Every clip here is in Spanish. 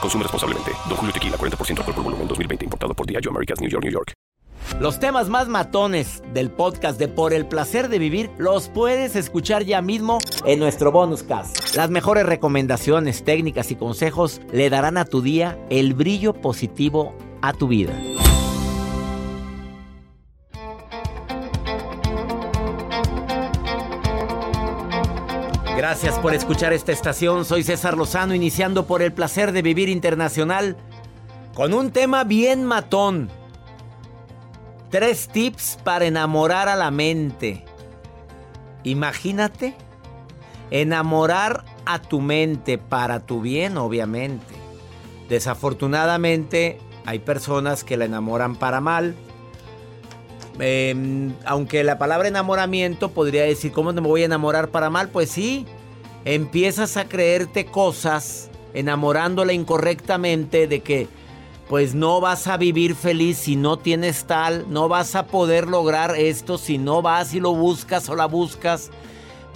Consume responsablemente. Don Julio Tequila, 40% alcohol por volumen, 2020. Importado por Diageo Americas, New York, New York. Los temas más matones del podcast de Por el Placer de Vivir los puedes escuchar ya mismo en nuestro bonus cast. Las mejores recomendaciones, técnicas y consejos le darán a tu día el brillo positivo a tu vida. Gracias por escuchar esta estación. Soy César Lozano, iniciando por el placer de vivir internacional con un tema bien matón. Tres tips para enamorar a la mente. Imagínate enamorar a tu mente para tu bien, obviamente. Desafortunadamente hay personas que la enamoran para mal. Em, aunque la palabra enamoramiento podría decir, ¿cómo me voy a enamorar para mal? Pues sí, empiezas a creerte cosas enamorándola incorrectamente de que pues no vas a vivir feliz si no tienes tal, no vas a poder lograr esto si no vas y lo buscas o la buscas.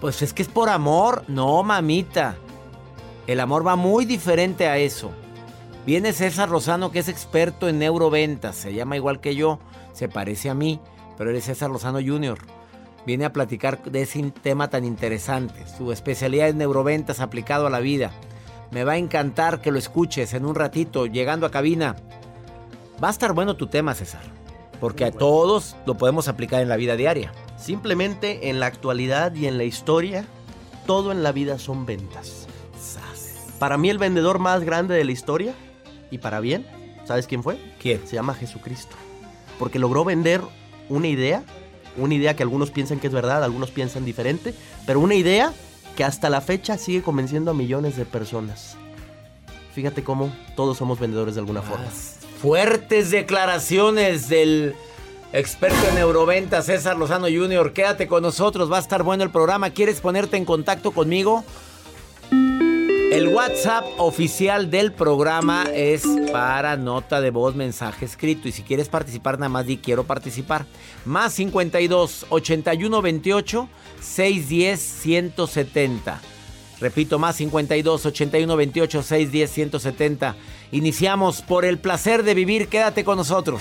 Pues es que es por amor, no mamita. El amor va muy diferente a eso. Viene César Rosano que es experto en neuroventas, se llama igual que yo, se parece a mí, pero eres César Rosano Jr. Viene a platicar de ese tema tan interesante. Su especialidad es neuroventas aplicado a la vida. Me va a encantar que lo escuches en un ratito, llegando a cabina. Va a estar bueno tu tema, César. Porque a todos lo podemos aplicar en la vida diaria. Simplemente en la actualidad y en la historia, todo en la vida son ventas. Para mí el vendedor más grande de la historia, y para bien, ¿sabes quién fue? ¿Quién? Se llama Jesucristo. Porque logró vender una idea, una idea que algunos piensan que es verdad, algunos piensan diferente, pero una idea que hasta la fecha sigue convenciendo a millones de personas. Fíjate cómo todos somos vendedores de alguna forma. Fuertes declaraciones del experto en neuroventa César Lozano Jr. Quédate con nosotros, va a estar bueno el programa. ¿Quieres ponerte en contacto conmigo? El WhatsApp oficial del programa es para nota de voz, mensaje escrito. Y si quieres participar, nada más di quiero participar. Más 52 81 28 610 170. Repito, más 52 81 28 610 170. Iniciamos por el placer de vivir. Quédate con nosotros.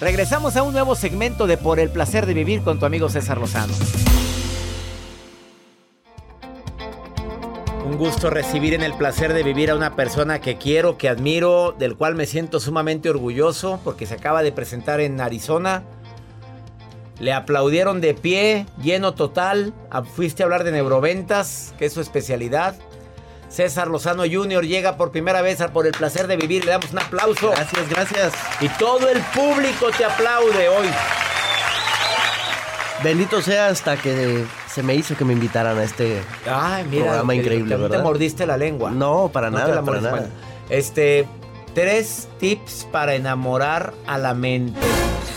Regresamos a un nuevo segmento de Por el placer de vivir con tu amigo César Lozano. Un gusto recibir en el placer de vivir a una persona que quiero, que admiro, del cual me siento sumamente orgulloso porque se acaba de presentar en Arizona. Le aplaudieron de pie, lleno total. Fuiste a hablar de neuroventas, que es su especialidad. César Lozano Jr. llega por primera vez a por el placer de vivir. Le damos un aplauso. Gracias, gracias. Y todo el público te aplaude hoy. Bendito sea hasta que se me hizo que me invitaran a este Ay, mira, programa que- increíble, que ¿verdad? te mordiste la lengua. No, para No nada, la para nada. Este, tres tips para enamorar a la mente.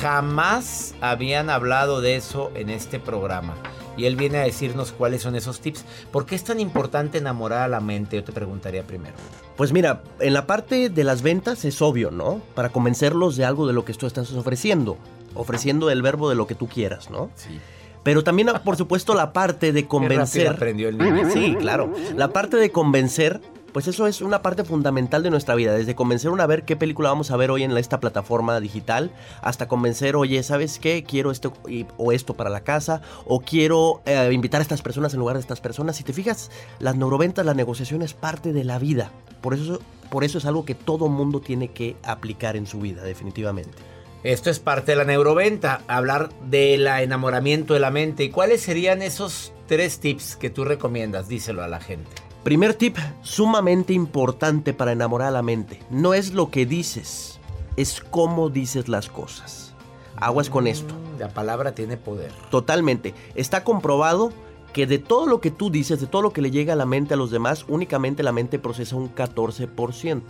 Jamás habían hablado de eso en este programa. Y él viene a decirnos cuáles son esos tips. ¿Por qué es tan importante enamorar a la mente? Yo te preguntaría primero. Pues mira, en la parte de las ventas es obvio, ¿no? Para convencerlos de algo de lo que tú estás ofreciendo. Ofreciendo el verbo de lo que tú quieras, ¿no? Sí. Pero también, por supuesto, la parte de convencer. aprendió el niño. Sí, claro. La parte de convencer, pues eso es una parte fundamental de nuestra vida. Desde convencer a ver qué película vamos a ver hoy en esta plataforma digital, hasta convencer, oye, ¿sabes qué? Quiero esto o esto para la casa, o quiero eh, invitar a estas personas en lugar de estas personas. Si te fijas, las neuroventas, la negociación es parte de la vida. Por eso, por eso es algo que todo mundo tiene que aplicar en su vida, definitivamente. Esto es parte de la neuroventa, hablar del enamoramiento de la mente. ¿Y cuáles serían esos tres tips que tú recomiendas? Díselo a la gente. Primer tip, sumamente importante para enamorar a la mente. No es lo que dices, es cómo dices las cosas. Aguas con esto. Mm, La palabra tiene poder. Totalmente. Está comprobado que de todo lo que tú dices, de todo lo que le llega a la mente a los demás, únicamente la mente procesa un 14%.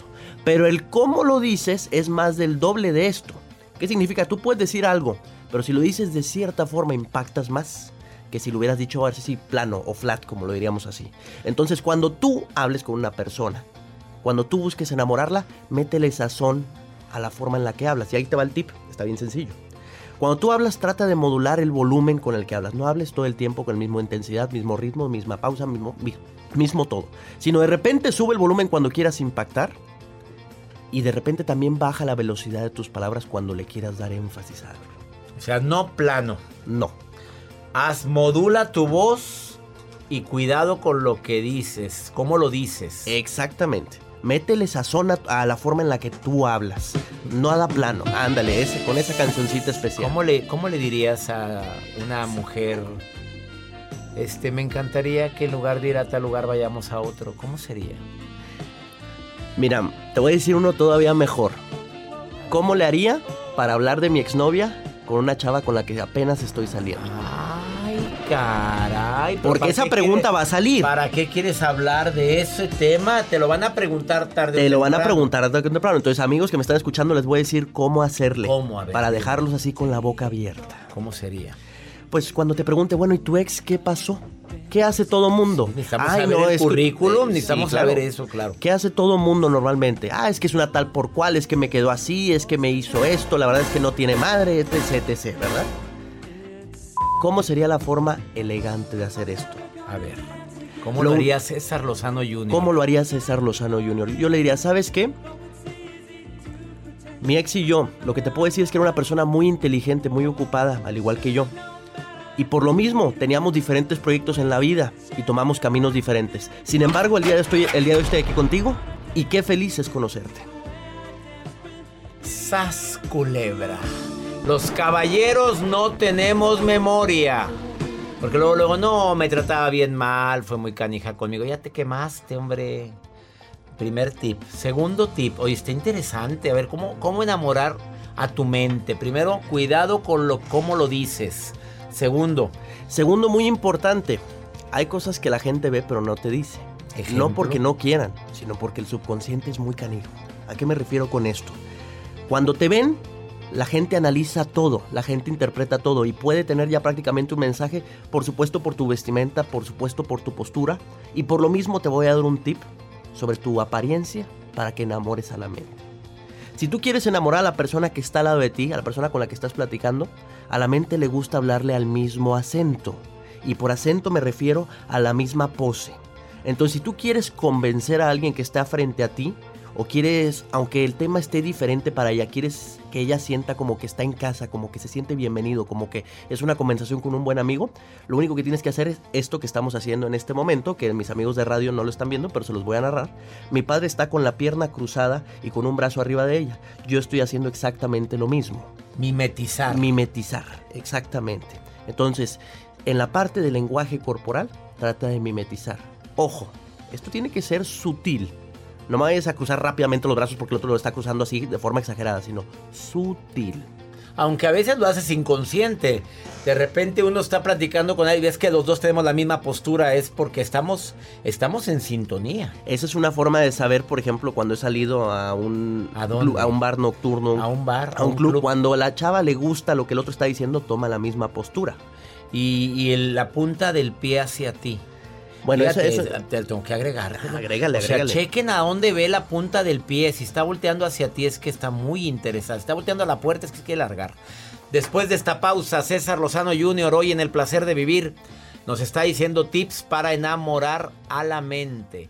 Pero el cómo lo dices es más del doble de esto. ¿Qué significa? Tú puedes decir algo, pero si lo dices de cierta forma impactas más que si lo hubieras dicho así sí, plano o flat, como lo diríamos así. Entonces, cuando tú hables con una persona, cuando tú busques enamorarla, métele sazón a la forma en la que hablas. Y ahí te va el tip, está bien sencillo. Cuando tú hablas, trata de modular el volumen con el que hablas. No hables todo el tiempo con la misma intensidad, mismo ritmo, misma pausa, mismo, mi- mismo todo. Sino de repente sube el volumen cuando quieras impactar. Y de repente también baja la velocidad de tus palabras cuando le quieras dar énfasis a algo. O sea, no plano. No. Haz, modula tu voz y cuidado con lo que dices. ¿Cómo lo dices? Exactamente. Métele sazón a, a la forma en la que tú hablas. No a la plano. Ándale, ese, con esa cancioncita especial. ¿Cómo le, ¿Cómo le dirías a una mujer? Este, me encantaría que en lugar de ir a tal lugar vayamos a otro. ¿Cómo sería? Mira, te voy a decir uno todavía mejor. ¿Cómo le haría para hablar de mi exnovia con una chava con la que apenas estoy saliendo? Ay, caray. Porque ¿para esa pregunta quieres- va a salir. ¿Para qué quieres hablar de ese tema? Te lo van a preguntar tarde. Te lo van a preguntar tarde o temprano. Entonces, amigos que me están escuchando, les voy a decir cómo hacerle. ¿Cómo? A ver, para dejarlos así con la boca abierta. ¿Cómo sería? Pues cuando te pregunte, bueno, ¿y tu ex qué pasó? ¿Qué hace todo mundo? Necesitamos Ay, saber no, el es currículum, eh, necesitamos sí, claro. saber eso, claro. ¿Qué hace todo mundo normalmente? Ah, es que es una tal por cual, es que me quedó así, es que me hizo esto, la verdad es que no tiene madre, etc, etc, ¿verdad? ¿Cómo sería la forma elegante de hacer esto? A ver. ¿Cómo Lo- lo haría César Lozano Jr.? ¿Cómo lo haría César Lozano Jr.? Yo le diría, ¿sabes qué? Mi ex y yo, lo que te puedo decir es que era una persona muy inteligente, muy ocupada, al igual que yo. Y por lo mismo, teníamos diferentes proyectos en la vida y tomamos caminos diferentes. Sin embargo, el día de, estoy, el día de hoy estoy aquí contigo y qué feliz es conocerte. Sas culebra. Los caballeros no tenemos memoria. Porque luego, luego, no, me trataba bien mal, fue muy canija conmigo. Ya te quemaste, hombre. Primer tip. Segundo tip. Oye, está interesante. A ver, ¿cómo, cómo enamorar a tu mente? Primero, cuidado con lo, cómo lo dices. Segundo, Segundo, muy importante, hay cosas que la gente ve pero no te dice. Ejemplo. No porque no quieran, sino porque el subconsciente es muy canijo. ¿A qué me refiero con esto? Cuando te ven, la gente analiza todo, la gente interpreta todo y puede tener ya prácticamente un mensaje, por supuesto por tu vestimenta, por supuesto por tu postura, y por lo mismo te voy a dar un tip sobre tu apariencia para que enamores a la mente. Si tú quieres enamorar a la persona que está al lado de ti, a la persona con la que estás platicando, a la mente le gusta hablarle al mismo acento. Y por acento me refiero a la misma pose. Entonces, si tú quieres convencer a alguien que está frente a ti, o quieres, aunque el tema esté diferente para ella, quieres que ella sienta como que está en casa, como que se siente bienvenido, como que es una conversación con un buen amigo, lo único que tienes que hacer es esto que estamos haciendo en este momento, que mis amigos de radio no lo están viendo, pero se los voy a narrar. Mi padre está con la pierna cruzada y con un brazo arriba de ella. Yo estoy haciendo exactamente lo mismo. mimetizar. Mimetizar, exactamente. Entonces, en la parte del lenguaje corporal, trata de mimetizar. Ojo, Esto tiene que ser sutil. No me vayas a cruzar rápidamente los brazos porque el otro lo está cruzando así de forma exagerada, sino sutil. Aunque a veces lo haces inconsciente. De repente uno está platicando con alguien y ves que los dos tenemos la misma postura. Es porque estamos, estamos en sintonía. Esa es una forma de saber, por ejemplo, cuando he salido a un, ¿A club- a un bar nocturno. A un bar, A un, club. Cuando a la chava le gusta lo que el otro está diciendo, toma la misma postura. Y, y el- la punta del pie hacia ti. Bueno, eso, Fíjate, eso- te lo tengo que agregar. Agrégale, o sea, agrégale. chequen a dónde ve la punta del pie. Si está volteando hacia ti es que está muy interesado. Si está volteando a la puerta es que quiere largar. Después de esta pausa, César Lozano Jr. hoy en El Placer de Vivir nos está diciendo tips para enamorar a la mente.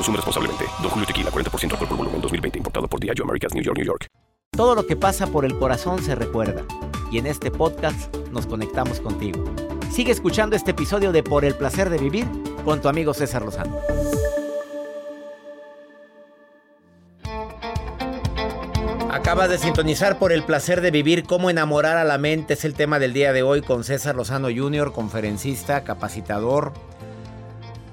Consume responsablemente. Don Julio Tequila, 40% alcohol por volumen, 2020. Importado por Diageo Americas, New York, New York. Todo lo que pasa por el corazón se recuerda. Y en este podcast nos conectamos contigo. Sigue escuchando este episodio de Por el placer de vivir con tu amigo César Lozano. Acabas de sintonizar por el placer de vivir, cómo enamorar a la mente. Es el tema del día de hoy con César Lozano Jr., conferencista, capacitador.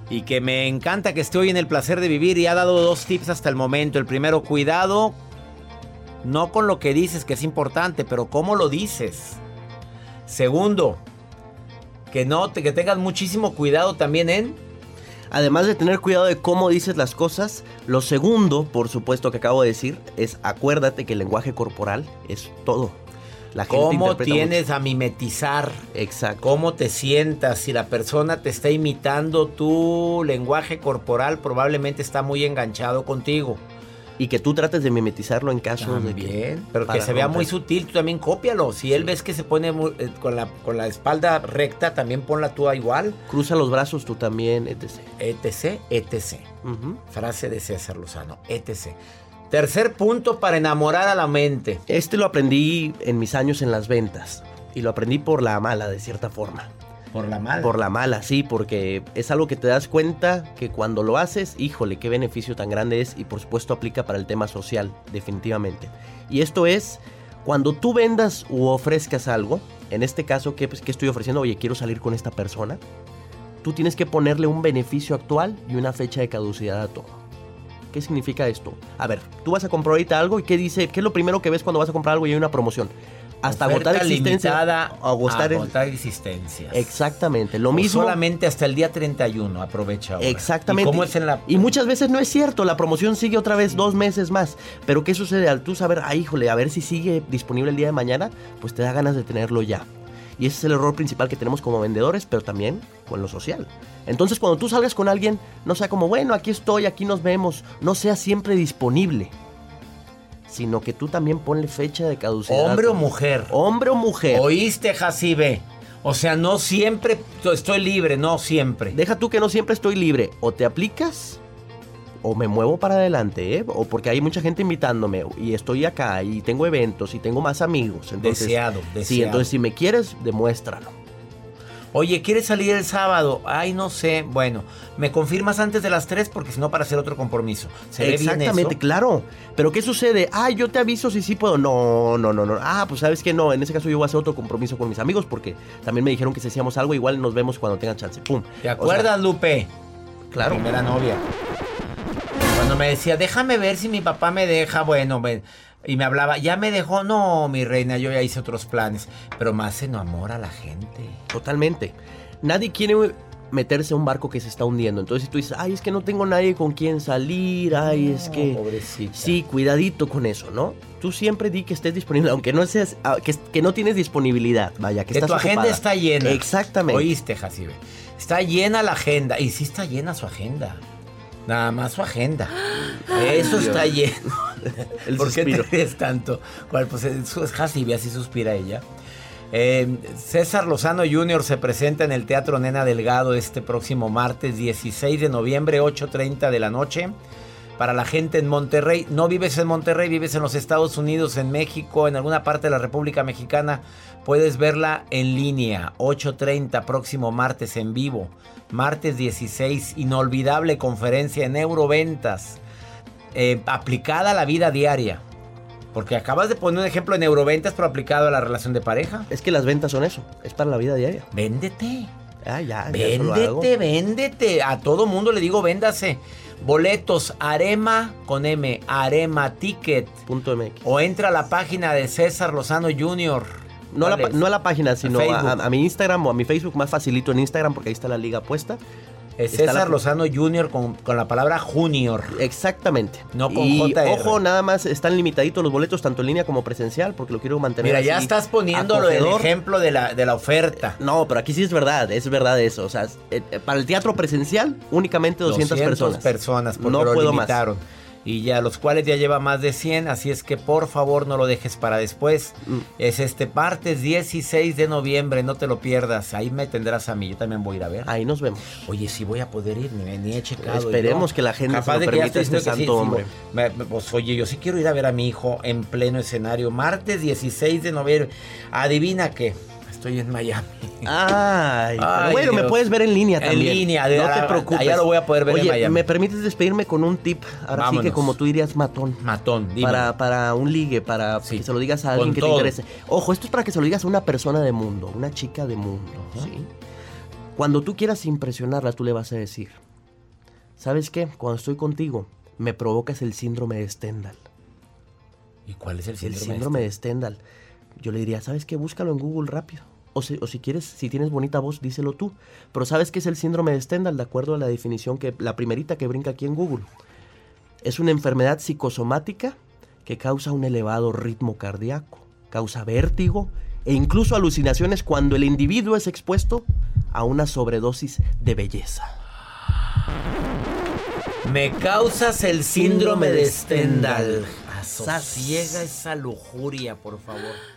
Y que me encanta que esté hoy en el placer de vivir y ha dado dos tips hasta el momento. El primero, cuidado, no con lo que dices, que es importante, pero cómo lo dices. Segundo, que no, que tengas muchísimo cuidado también en Además de tener cuidado de cómo dices las cosas, lo segundo, por supuesto, que acabo de decir, es acuérdate que el lenguaje corporal es todo. La gente cómo tienes a mimetizar. Exacto. cómo te sientas. Si la persona te está imitando tu lenguaje corporal, probablemente está muy enganchado contigo. Y que tú trates de mimetizarlo en caso de que. También, pero que se vea muy sutil, tú también cópialo. Si él ves que se pone eh, con, la, con la espalda recta, también ponla tú igual. Cruza los brazos tú también, etc. etc, etc. Frase de César Lozano, etc. Tercer punto para enamorar a la mente. Este lo aprendí en mis años en las ventas. Y lo aprendí por la mala, de cierta forma. Por la mala. Por la mala, sí, porque es algo que te das cuenta que cuando lo haces, híjole, qué beneficio tan grande es y por supuesto aplica para el tema social, definitivamente. Y esto es, cuando tú vendas u ofrezcas algo, en este caso, ¿qué, pues, qué estoy ofreciendo? Oye, quiero salir con esta persona. Tú tienes que ponerle un beneficio actual y una fecha de caducidad a todo. ¿Qué significa esto? A ver, tú vas a comprar ahorita algo y ¿qué dice? ¿Qué es lo primero que ves cuando vas a comprar algo y hay una promoción? Hasta agotar existencia. agotar, agotar existencias. Exactamente, lo O mismo. solamente hasta el día 31, aprovecha ahora. Exactamente. ¿Y cómo es en la Y muchas veces no es cierto, la promoción sigue otra vez dos meses más. Pero ¿qué sucede al tú saber, ah, híjole, a ver si sigue disponible el día de mañana? Pues te da ganas de tenerlo ya. Y ese es el error principal que tenemos como vendedores, pero también con lo social. Entonces cuando tú salgas con alguien, no sea como, bueno, aquí estoy, aquí nos vemos. No sea siempre disponible. Sino que tú también ponle fecha de caducidad. hombre o mujer? Hombre o mujer. ¿Oíste, Jacibe? O sea, no siempre estoy libre, no siempre. Deja tú que no siempre estoy libre. O te aplicas o me muevo para adelante, ¿eh? O porque hay mucha gente invitándome y estoy acá y tengo eventos y tengo más amigos. Entonces, Deseado, Sí, deseado. entonces si me quieres, demuéstralo. Oye, ¿quieres salir el sábado? Ay, no sé. Bueno, ¿me confirmas antes de las 3? Porque si no, para hacer otro compromiso. ¿Se ve bien Exactamente, eso? claro. Pero ¿qué sucede? Ah, yo te aviso si sí puedo. No, no, no, no. Ah, pues sabes que no. En ese caso yo voy a hacer otro compromiso con mis amigos porque también me dijeron que si hacíamos algo, igual nos vemos cuando tengan chance. Pum. ¿Te O acuerdas, sea, Lupe? claro. Primera novia. Cuando me decía, déjame ver si mi papá me deja, bueno, me- y me hablaba, ya me dejó, no, mi reina, yo ya hice otros planes. Pero más se enamora a la gente. Totalmente. Nadie quiere meterse a un barco que se está hundiendo. Entonces si tú dices, ay, es que no tengo nadie con quien salir, ay, es que... pobrecita. Sí, cuidadito con eso, ¿no? Tú siempre di que estés disponible, aunque no seas, ah, que, que no tienes disponibilidad, vaya, que, Que estás tu agenda está llena. Exactamente. Oíste, Jacibe. Está llena la agenda. Y sí está llena su agenda. Nada más su agenda. Eso está lleno. El ¿Por qué te suspiro. ríes tanto? ¿Cuál? Pues es es Jacibe, así suspira ella. Eh, César Lozano Jr. se presenta en el Teatro Nena Delgado este próximo martes 16 de noviembre, 8.30 de la noche. Para la gente en Monterrey, no vives en Monterrey, vives en los Estados Unidos, en México, en alguna parte de la República Mexicana, puedes verla en línea, 8.30 próximo martes en vivo. Martes 16, inolvidable conferencia en Euroventas, eh, aplicada a la vida diaria. Porque acabas de poner un ejemplo en Euroventas, pero aplicado a la relación de pareja. Es que las ventas son eso, es para la vida diaria. Véndete. Ah, ya. Véndete, véndete. A todo mundo le digo, véndase. Boletos, Arema con M, Arema Ticket. Punto MX. O entra a la página de César Lozano Jr. No a, la, no a la página, sino a- a mi Instagram o a mi Facebook, más facilito en Instagram porque ahí está la liga puesta. Es César la- Lozano Jr. con, con la palabra Junior. Exactamente. No con y JR. ojo, nada más están limitaditos los boletos, tanto en línea como presencial, porque lo quiero mantener Mira, ya estás poniéndolo el ejemplo de la, de la oferta. No, pero aquí sí es verdad, es verdad eso. O sea, eh, eh, para el teatro presencial, únicamente 200, personas. personas, porque no lo puedo más. Y ya los cuales ya lleva más de 100, así es que por favor no lo dejes para después. Mm. Es este martes 16 de noviembre, no te lo pierdas. Ahí me tendrás a mí, yo también voy a ir a ver. Ahí nos vemos. Oye, sí voy a poder ir, ni, ni he checado. Esperemos yo. que la agenda Capaz se lo de permita este que santo sí, sí, me- me- pues oye, yo sí quiero ir a ver a mi hijo en pleno escenario. Martes 16 de noviembre. Adivina qué. Estoy en Miami. Ay, bueno, me puedes ver en línea En también. línea, de- no te allá preocupes. lo voy a poder ver en Miami. ¿me permites despedirme con un tip? Ahora sí que como tú dirías, matón. Matón, dime. Para, para un ligue, para Sí. que se lo digas a alguien Con que todo. te interese. Ojo, esto es para que se lo digas a una persona de mundo, una chica de mundo. ¿sí? Cuando tú quieras impresionarla, tú le vas a decir, ¿sabes qué? Cuando estoy contigo, me provocas el síndrome de Stendhal. ¿Y cuál es el El síndrome? síndrome este? de Stendhal. Yo le diría, ¿sabes qué? Búscalo en Google rápido. O si, o si quieres, si tienes bonita voz, díselo tú. Pero ¿sabes qué es el síndrome de Stendhal? De acuerdo a la definición que, la primerita que brinca aquí en Google. Es una enfermedad psicosomática que causa un elevado ritmo cardíaco, causa vértigo e incluso alucinaciones cuando el individuo es expuesto a una sobredosis de belleza. Me causas el síndrome de Stendhal. Sas. Asosiega esa lujuria, por favor.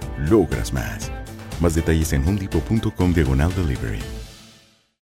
logras más. Más detalles en homedepot.com diagonal delivery.